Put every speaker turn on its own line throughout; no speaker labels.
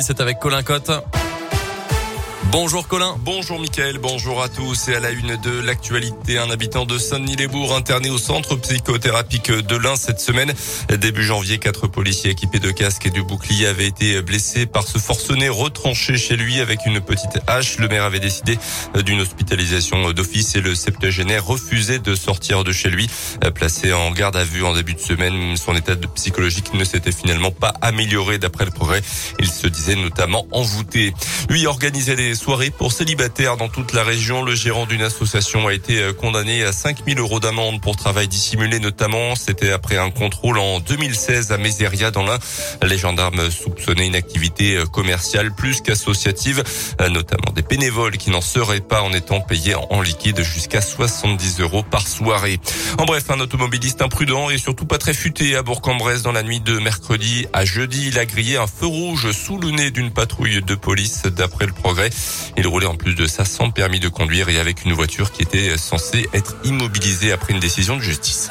C'est avec Colin Cotte. Bonjour Colin.
Bonjour Mickaël, bonjour à tous et à la une de l'actualité. Un habitant de Saint-Denis-les-Bourgs interné au centre psychothérapique de l'Ain cette semaine. Début janvier, quatre policiers équipés de casques et de boucliers avaient été blessés par ce forcené retranché chez lui avec une petite hache. Le maire avait décidé d'une hospitalisation d'office et le septuagénaire refusait de sortir de chez lui. Placé en garde à vue en début de semaine, son état psychologique ne s'était finalement pas amélioré d'après le progrès. Il se disait notamment envoûté. Lui organisait des soirée pour célibataires dans toute la région. Le gérant d'une association a été euh, condamné à 5000 euros d'amende pour travail dissimulé notamment. C'était après un contrôle en 2016 à Méséria dans l'Ain. Les gendarmes soupçonnaient une activité euh, commerciale plus qu'associative, euh, notamment des bénévoles qui n'en seraient pas en étant payés en liquide jusqu'à 70 euros par soirée. En bref, un automobiliste imprudent et surtout pas très futé à Bourg-en-Bresse dans la nuit de mercredi à jeudi. Il a grillé un feu rouge sous le nez d'une patrouille de police d'après le progrès. Il roulait en plus de ça sans permis de conduire et avec une voiture qui était censée être immobilisée après une décision de justice.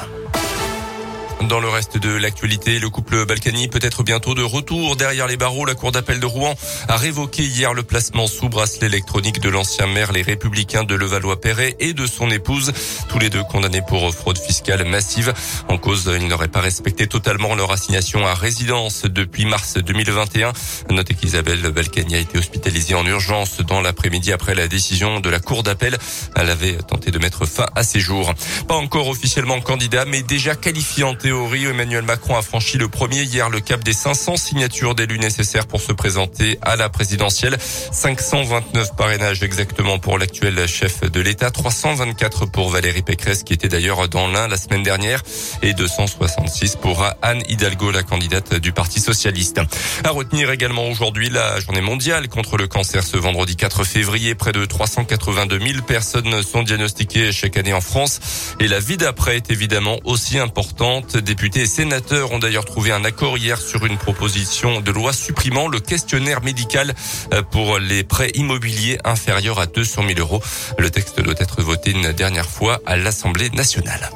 Dans le reste de l'actualité, le couple Balkany peut être bientôt de retour derrière les barreaux. La Cour d'appel de Rouen a révoqué hier le placement sous bracelet électronique de l'ancien maire Les Républicains de Levallois-Perret et de son épouse, tous les deux condamnés pour fraude fiscale massive. En cause, ils n'auraient pas respecté totalement leur assignation à résidence depuis mars 2021. Notez qu'Isabelle Balkany a été hospitalisée en urgence dans l'après-midi après la décision de la Cour d'appel. Elle avait tenté de mettre fin à ses jours. Pas encore officiellement candidat, mais déjà qualifié en théorie, Emmanuel Macron a franchi le premier hier le cap des 500 signatures d'élus nécessaires pour se présenter à la présidentielle. 529 parrainages exactement pour l'actuel chef de l'État, 324 pour Valérie Pécresse qui était d'ailleurs dans l'un la semaine dernière et 266 pour Anne Hidalgo, la candidate du Parti socialiste. À retenir également aujourd'hui la journée mondiale contre le cancer ce vendredi 4 février. Près de 382 000 personnes sont diagnostiquées chaque année en France et la vie d'après est évidemment aussi importante. Députés et sénateurs ont d'ailleurs trouvé un accord hier sur une proposition de loi supprimant le questionnaire médical euh, pour les prêts immobiliers inférieurs à 200 000 euros. Le texte doit être voté une dernière fois à l'Assemblée nationale.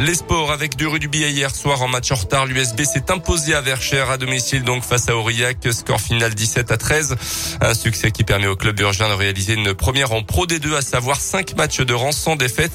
Les sports avec du rugby hier soir en match en retard. L'USB s'est imposé à Verchères à domicile donc face à Aurillac. Score final 17 à 13. Un succès qui permet au club d'Urgin de réaliser une première en Pro D2 à savoir 5 matchs de rang sans défaite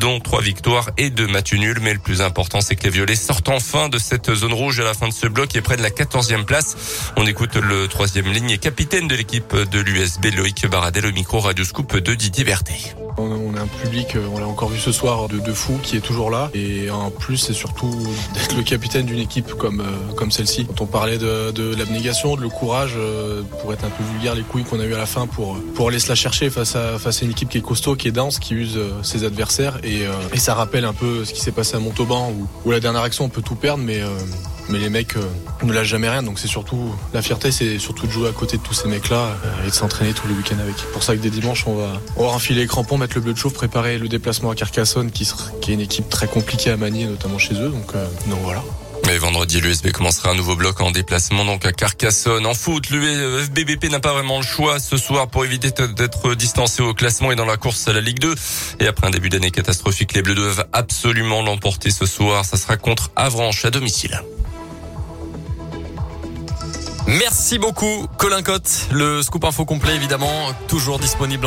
dont 3 victoires et 2 matchs nuls. Mais le plus important c'est que les Violets sortent enfin de cette zone rouge à la fin de ce bloc et près de la 14e place. On écoute le troisième ligne et capitaine de l'équipe de l'USB Loïc Baradel au micro Radio Scoop de Didier Berthet.
On a un public, on l'a encore vu ce soir, de, de fou qui est toujours là. Et en plus, c'est surtout d'être le capitaine d'une équipe comme, euh, comme celle-ci. Quand on parlait de, de l'abnégation, de le courage, euh, pour être un peu vulgaire, les couilles qu'on a eu à la fin pour, pour aller se la chercher face à, face à une équipe qui est costaud, qui est dense, qui use euh, ses adversaires. Et, et ça rappelle un peu ce qui s'est passé à Montauban, où, où la dernière action, on peut tout perdre, mais mais les mecs euh, ne lâchent jamais rien. Donc c'est surtout la fierté, c'est surtout de jouer à côté de tous ces mecs-là euh, et de s'entraîner tous les week-ends avec. Pour ça que des dimanches, on va, on va enfiler les crampons, mettre le bleu de chauffe, préparer le déplacement à Carcassonne, qui, est une équipe très compliquée à manier, notamment chez eux. Donc, euh, donc voilà.
Mais vendredi, l'USB commencera un nouveau bloc en déplacement donc à Carcassonne. En foot, l'USBBP n'a pas vraiment le choix ce soir pour éviter d'être distancé au classement et dans la course à la Ligue 2. Et après un début d'année catastrophique, les Bleus doivent absolument l'emporter ce soir. Ça sera contre Avranches à domicile.
Merci beaucoup, Colin Cotte. Le scoop info complet, évidemment, toujours disponible en